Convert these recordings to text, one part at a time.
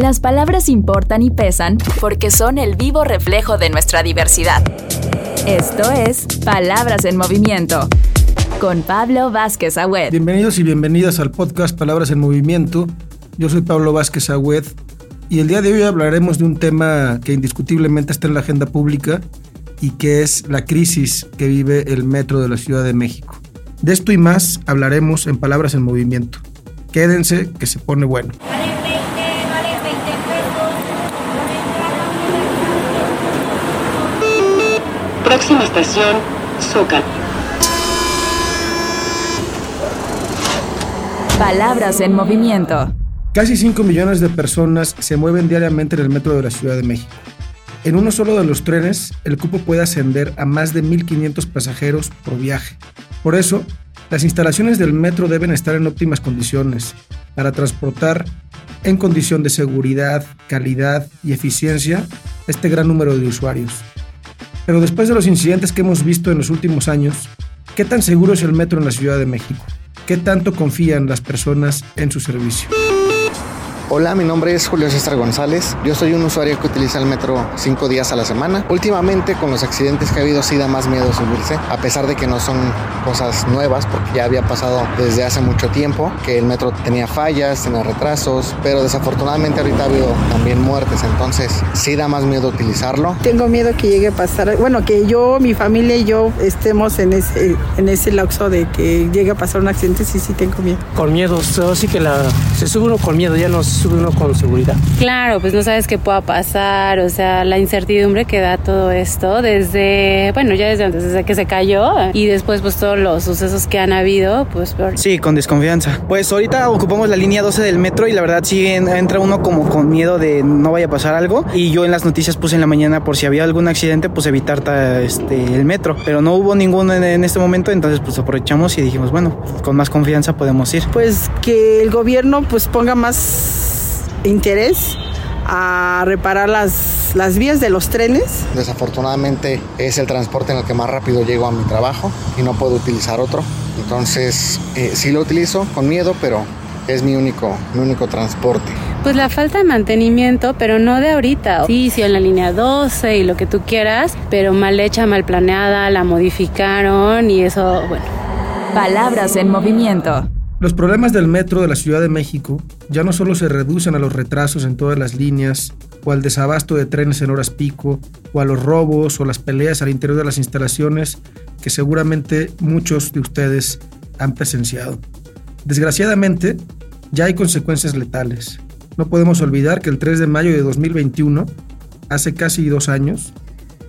Las palabras importan y pesan porque son el vivo reflejo de nuestra diversidad. Esto es Palabras en Movimiento con Pablo Vázquez Agüed. Bienvenidos y bienvenidas al podcast Palabras en Movimiento. Yo soy Pablo Vázquez Agüed y el día de hoy hablaremos de un tema que indiscutiblemente está en la agenda pública y que es la crisis que vive el metro de la Ciudad de México. De esto y más hablaremos en Palabras en Movimiento. Quédense que se pone bueno. Próxima estación, Zócalo. Palabras en movimiento. Casi 5 millones de personas se mueven diariamente en el metro de la Ciudad de México. En uno solo de los trenes, el cupo puede ascender a más de 1.500 pasajeros por viaje. Por eso, las instalaciones del metro deben estar en óptimas condiciones para transportar en condición de seguridad, calidad y eficiencia este gran número de usuarios. Pero después de los incidentes que hemos visto en los últimos años, ¿qué tan seguro es el metro en la Ciudad de México? ¿Qué tanto confían las personas en su servicio? Hola, mi nombre es Julio César González. Yo soy un usuario que utiliza el metro cinco días a la semana. Últimamente, con los accidentes que ha habido, sí da más miedo subirse, a pesar de que no son cosas nuevas, porque ya había pasado desde hace mucho tiempo que el metro tenía fallas, tenía retrasos, pero desafortunadamente ahorita ha habido también muertes, entonces sí da más miedo utilizarlo. Tengo miedo que llegue a pasar, bueno, que yo, mi familia y yo estemos en ese, en ese lapso de que llegue a pasar un accidente, sí, sí tengo miedo. Con miedo, sí que la, se sube uno con miedo, ya nos sube uno con seguridad. Claro, pues no sabes qué pueda pasar, o sea, la incertidumbre que da todo esto desde, bueno, ya desde antes, desde que se cayó y después pues todos los sucesos que han habido, pues peor. Sí, con desconfianza. Pues ahorita ocupamos la línea 12 del metro y la verdad sí entra uno como con miedo de no vaya a pasar algo y yo en las noticias puse en la mañana por si había algún accidente, pues evitar este, el metro, pero no hubo ninguno en, en este momento, entonces pues aprovechamos y dijimos, bueno, con más confianza podemos ir. Pues que el gobierno pues ponga más interés a reparar las, las vías de los trenes. Desafortunadamente es el transporte en el que más rápido llego a mi trabajo y no puedo utilizar otro. Entonces eh, sí lo utilizo con miedo, pero es mi único, mi único transporte. Pues la falta de mantenimiento, pero no de ahorita. Sí, sí, en la línea 12 y lo que tú quieras, pero mal hecha, mal planeada, la modificaron y eso, bueno. Palabras en movimiento. Los problemas del metro de la Ciudad de México ya no solo se reducen a los retrasos en todas las líneas, o al desabasto de trenes en horas pico, o a los robos o las peleas al interior de las instalaciones que seguramente muchos de ustedes han presenciado. Desgraciadamente, ya hay consecuencias letales. No podemos olvidar que el 3 de mayo de 2021, hace casi dos años,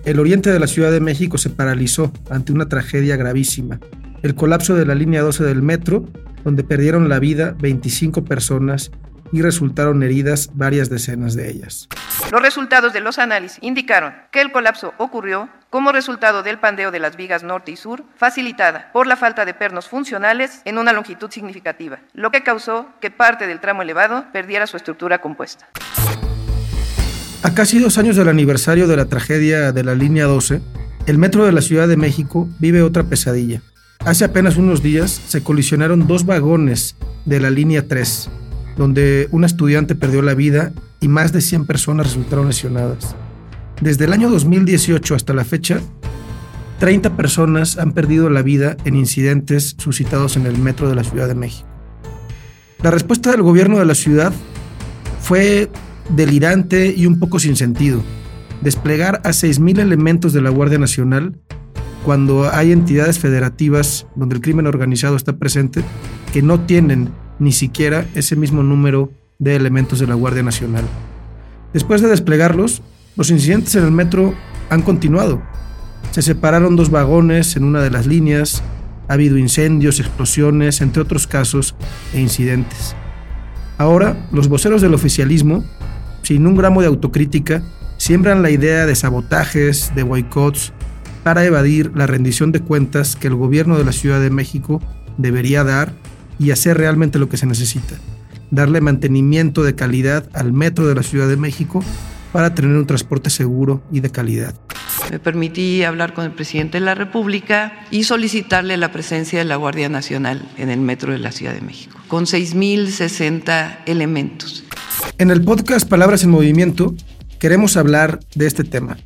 el oriente de la Ciudad de México se paralizó ante una tragedia gravísima, el colapso de la línea 12 del metro donde perdieron la vida 25 personas y resultaron heridas varias decenas de ellas. Los resultados de los análisis indicaron que el colapso ocurrió como resultado del pandeo de las vigas norte y sur, facilitada por la falta de pernos funcionales en una longitud significativa, lo que causó que parte del tramo elevado perdiera su estructura compuesta. A casi dos años del aniversario de la tragedia de la línea 12, el metro de la Ciudad de México vive otra pesadilla. Hace apenas unos días se colisionaron dos vagones de la línea 3, donde un estudiante perdió la vida y más de 100 personas resultaron lesionadas. Desde el año 2018 hasta la fecha, 30 personas han perdido la vida en incidentes suscitados en el metro de la Ciudad de México. La respuesta del gobierno de la ciudad fue delirante y un poco sin sentido. Desplegar a 6.000 elementos de la Guardia Nacional cuando hay entidades federativas donde el crimen organizado está presente que no tienen ni siquiera ese mismo número de elementos de la Guardia Nacional. Después de desplegarlos, los incidentes en el metro han continuado. Se separaron dos vagones en una de las líneas, ha habido incendios, explosiones, entre otros casos e incidentes. Ahora, los voceros del oficialismo, sin un gramo de autocrítica, siembran la idea de sabotajes, de boicots, para evadir la rendición de cuentas que el gobierno de la Ciudad de México debería dar y hacer realmente lo que se necesita. Darle mantenimiento de calidad al metro de la Ciudad de México para tener un transporte seguro y de calidad. Me permití hablar con el presidente de la República y solicitarle la presencia de la Guardia Nacional en el metro de la Ciudad de México, con 6.060 elementos. En el podcast Palabras en Movimiento queremos hablar de este tema.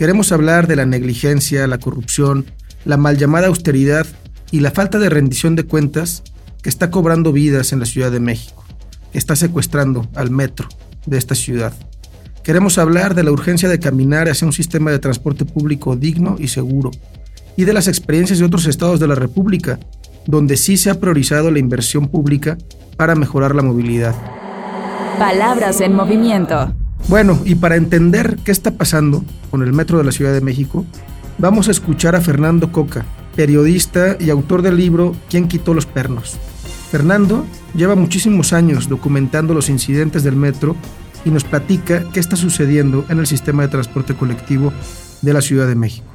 Queremos hablar de la negligencia, la corrupción, la mal llamada austeridad y la falta de rendición de cuentas que está cobrando vidas en la Ciudad de México, que está secuestrando al metro de esta ciudad. Queremos hablar de la urgencia de caminar hacia un sistema de transporte público digno y seguro, y de las experiencias de otros estados de la República, donde sí se ha priorizado la inversión pública para mejorar la movilidad. Palabras en movimiento. Bueno, y para entender qué está pasando con el metro de la Ciudad de México, vamos a escuchar a Fernando Coca, periodista y autor del libro ¿Quién quitó los pernos? Fernando lleva muchísimos años documentando los incidentes del metro y nos platica qué está sucediendo en el sistema de transporte colectivo de la Ciudad de México.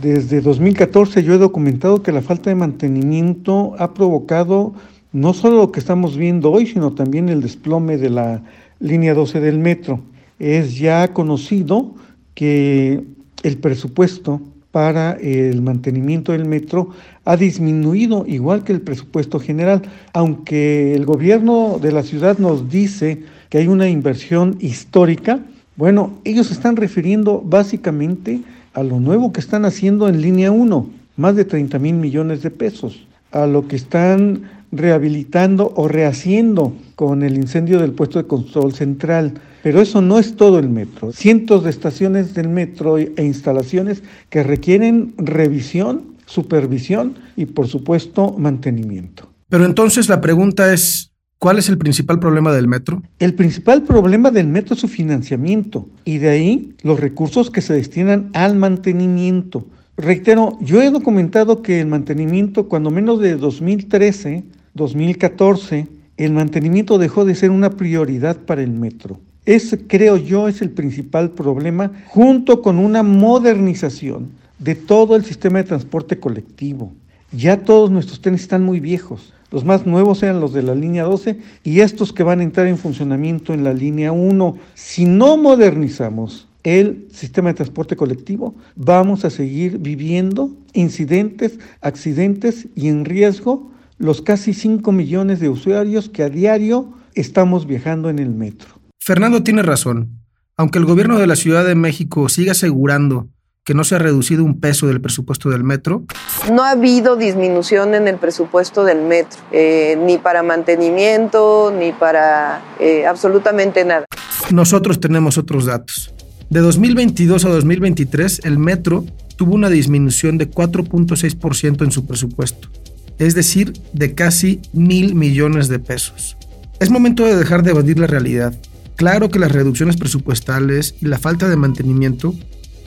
Desde 2014 yo he documentado que la falta de mantenimiento ha provocado no solo lo que estamos viendo hoy, sino también el desplome de la línea 12 del metro. Es ya conocido que el presupuesto para el mantenimiento del metro ha disminuido igual que el presupuesto general, aunque el gobierno de la ciudad nos dice que hay una inversión histórica, bueno, ellos están refiriendo básicamente a lo nuevo que están haciendo en línea 1, más de 30 mil millones de pesos, a lo que están rehabilitando o rehaciendo con el incendio del puesto de control central. Pero eso no es todo el metro. Cientos de estaciones del metro e instalaciones que requieren revisión, supervisión y por supuesto mantenimiento. Pero entonces la pregunta es, ¿cuál es el principal problema del metro? El principal problema del metro es su financiamiento y de ahí los recursos que se destinan al mantenimiento. Reitero, yo he documentado que el mantenimiento, cuando menos de 2013, 2014, el mantenimiento dejó de ser una prioridad para el metro. Ese, creo yo, es el principal problema, junto con una modernización de todo el sistema de transporte colectivo. Ya todos nuestros trenes están muy viejos. Los más nuevos eran los de la línea 12 y estos que van a entrar en funcionamiento en la línea 1. Si no modernizamos el sistema de transporte colectivo, vamos a seguir viviendo incidentes, accidentes y en riesgo los casi 5 millones de usuarios que a diario estamos viajando en el metro. Fernando tiene razón. Aunque el gobierno de la Ciudad de México siga asegurando que no se ha reducido un peso del presupuesto del metro? No ha habido disminución en el presupuesto del metro, eh, ni para mantenimiento, ni para eh, absolutamente nada. Nosotros tenemos otros datos. De 2022 a 2023, el metro tuvo una disminución de 4.6% en su presupuesto es decir, de casi mil millones de pesos. Es momento de dejar de evadir la realidad. Claro que las reducciones presupuestales y la falta de mantenimiento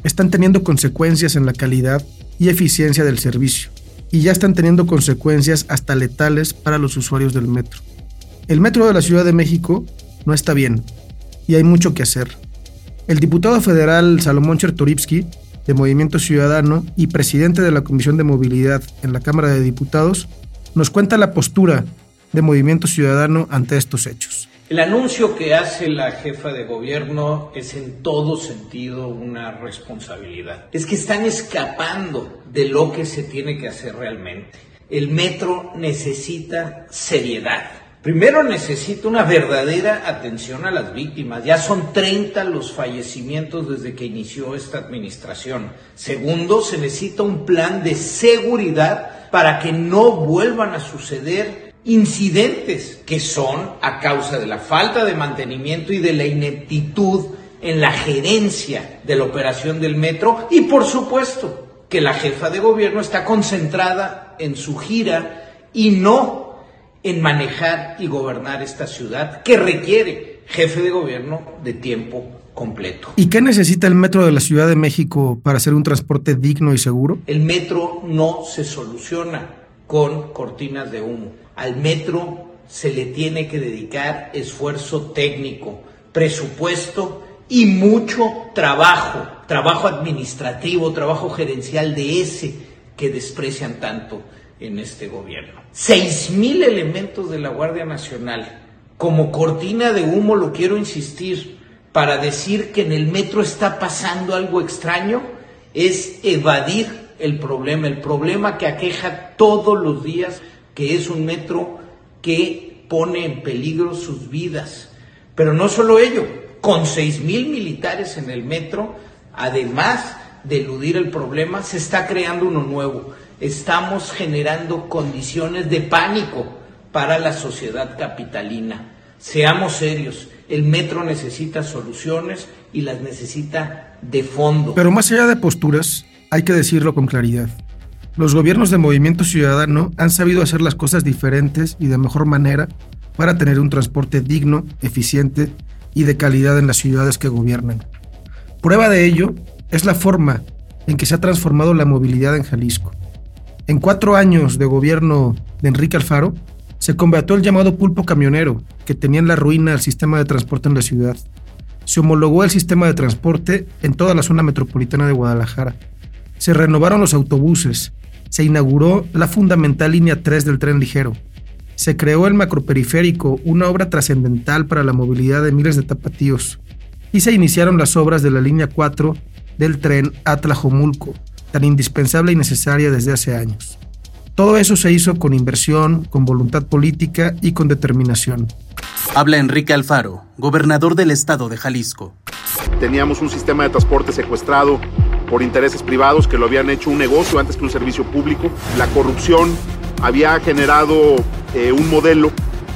están teniendo consecuencias en la calidad y eficiencia del servicio, y ya están teniendo consecuencias hasta letales para los usuarios del metro. El metro de la Ciudad de México no está bien, y hay mucho que hacer. El diputado federal Salomón Chertorivsky de Movimiento Ciudadano y presidente de la Comisión de Movilidad en la Cámara de Diputados, nos cuenta la postura de Movimiento Ciudadano ante estos hechos. El anuncio que hace la jefa de gobierno es en todo sentido una responsabilidad. Es que están escapando de lo que se tiene que hacer realmente. El metro necesita seriedad. Primero necesita una verdadera atención a las víctimas. Ya son 30 los fallecimientos desde que inició esta administración. Segundo, se necesita un plan de seguridad para que no vuelvan a suceder incidentes que son a causa de la falta de mantenimiento y de la ineptitud en la gerencia de la operación del metro y por supuesto que la jefa de gobierno está concentrada en su gira y no en manejar y gobernar esta ciudad que requiere jefe de gobierno de tiempo completo. ¿Y qué necesita el metro de la Ciudad de México para hacer un transporte digno y seguro? El metro no se soluciona con cortinas de humo. Al metro se le tiene que dedicar esfuerzo técnico, presupuesto y mucho trabajo, trabajo administrativo, trabajo gerencial de ese que desprecian tanto en este gobierno. Seis mil elementos de la Guardia Nacional, como cortina de humo, lo quiero insistir, para decir que en el metro está pasando algo extraño, es evadir el problema, el problema que aqueja todos los días, que es un metro que pone en peligro sus vidas. Pero no solo ello, con seis mil militares en el metro, además de eludir el problema, se está creando uno nuevo. Estamos generando condiciones de pánico para la sociedad capitalina. Seamos serios, el metro necesita soluciones y las necesita de fondo. Pero más allá de posturas, hay que decirlo con claridad. Los gobiernos de Movimiento Ciudadano han sabido hacer las cosas diferentes y de mejor manera para tener un transporte digno, eficiente y de calidad en las ciudades que gobiernan. Prueba de ello es la forma en que se ha transformado la movilidad en Jalisco. En cuatro años de gobierno de Enrique Alfaro, se combatió el llamado pulpo camionero, que tenía en la ruina el sistema de transporte en la ciudad. Se homologó el sistema de transporte en toda la zona metropolitana de Guadalajara. Se renovaron los autobuses. Se inauguró la fundamental línea 3 del tren ligero. Se creó el macroperiférico, una obra trascendental para la movilidad de miles de tapatíos. Y se iniciaron las obras de la línea 4 del tren Atlajomulco, tan indispensable y necesaria desde hace años. Todo eso se hizo con inversión, con voluntad política y con determinación. Habla Enrique Alfaro, gobernador del estado de Jalisco. Teníamos un sistema de transporte secuestrado por intereses privados que lo habían hecho un negocio antes que un servicio público. La corrupción había generado eh, un modelo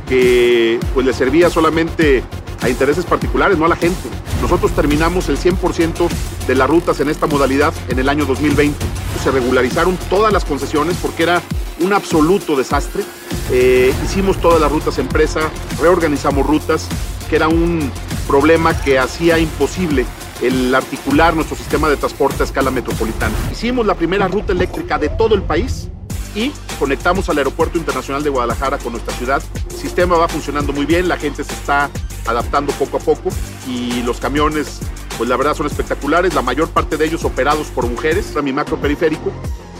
que pues le servía solamente a intereses particulares, no a la gente. Nosotros terminamos el 100% de las rutas en esta modalidad en el año 2020. Se regularizaron todas las concesiones porque era un absoluto desastre. Eh, hicimos todas las rutas empresa, reorganizamos rutas, que era un problema que hacía imposible el articular nuestro sistema de transporte a escala metropolitana. Hicimos la primera ruta eléctrica de todo el país y conectamos al Aeropuerto Internacional de Guadalajara con nuestra ciudad. El sistema va funcionando muy bien, la gente se está adaptando poco a poco y los camiones, pues la verdad son espectaculares, la mayor parte de ellos operados por mujeres, a mi macro periférico,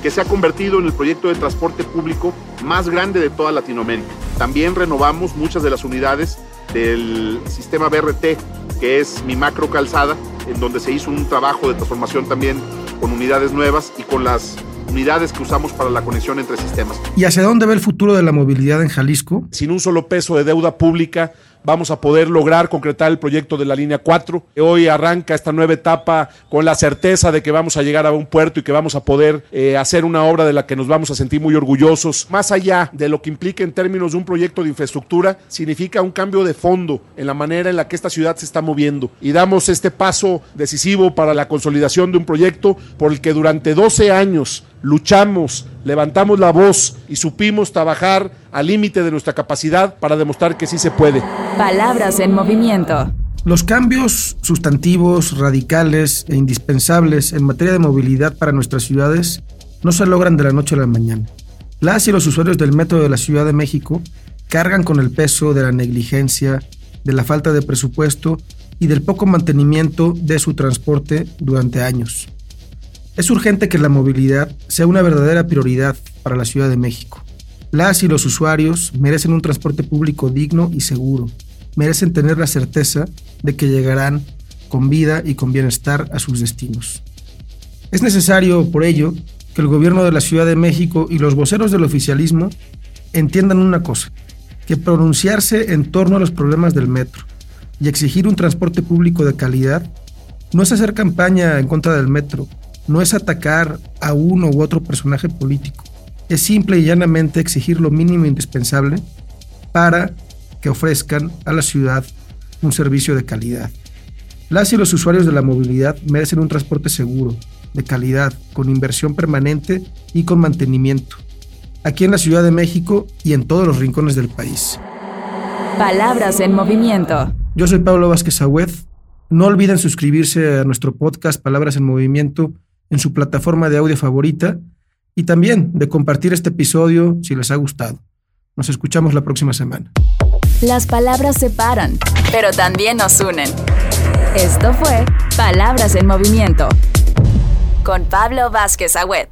que se ha convertido en el proyecto de transporte público más grande de toda Latinoamérica. También renovamos muchas de las unidades del sistema BRT, que es mi macro calzada, en donde se hizo un trabajo de transformación también con unidades nuevas y con las unidades que usamos para la conexión entre sistemas. ¿Y hacia dónde va el futuro de la movilidad en Jalisco? Sin un solo peso de deuda pública vamos a poder lograr concretar el proyecto de la línea 4. Hoy arranca esta nueva etapa con la certeza de que vamos a llegar a un puerto y que vamos a poder eh, hacer una obra de la que nos vamos a sentir muy orgullosos. Más allá de lo que implica en términos de un proyecto de infraestructura, significa un cambio de fondo en la manera en la que esta ciudad se está moviendo. Y damos este paso decisivo para la consolidación de un proyecto por el que durante 12 años luchamos, levantamos la voz y supimos trabajar al límite de nuestra capacidad para demostrar que sí se puede. Palabras en movimiento. Los cambios sustantivos, radicales e indispensables en materia de movilidad para nuestras ciudades no se logran de la noche a la mañana. Las y los usuarios del metro de la Ciudad de México cargan con el peso de la negligencia, de la falta de presupuesto y del poco mantenimiento de su transporte durante años. Es urgente que la movilidad sea una verdadera prioridad para la Ciudad de México. Las y los usuarios merecen un transporte público digno y seguro. Merecen tener la certeza de que llegarán con vida y con bienestar a sus destinos. Es necesario, por ello, que el gobierno de la Ciudad de México y los voceros del oficialismo entiendan una cosa, que pronunciarse en torno a los problemas del metro y exigir un transporte público de calidad no es hacer campaña en contra del metro, no es atacar a uno u otro personaje político, es simple y llanamente exigir lo mínimo indispensable para que ofrezcan a la ciudad un servicio de calidad. Las y los usuarios de la movilidad merecen un transporte seguro, de calidad, con inversión permanente y con mantenimiento, aquí en la Ciudad de México y en todos los rincones del país. Palabras en movimiento. Yo soy Pablo Vázquez Agüed. No olviden suscribirse a nuestro podcast Palabras en Movimiento en su plataforma de audio favorita y también de compartir este episodio si les ha gustado. Nos escuchamos la próxima semana. Las palabras separan, pero también nos unen. Esto fue Palabras en Movimiento con Pablo Vázquez Agüed.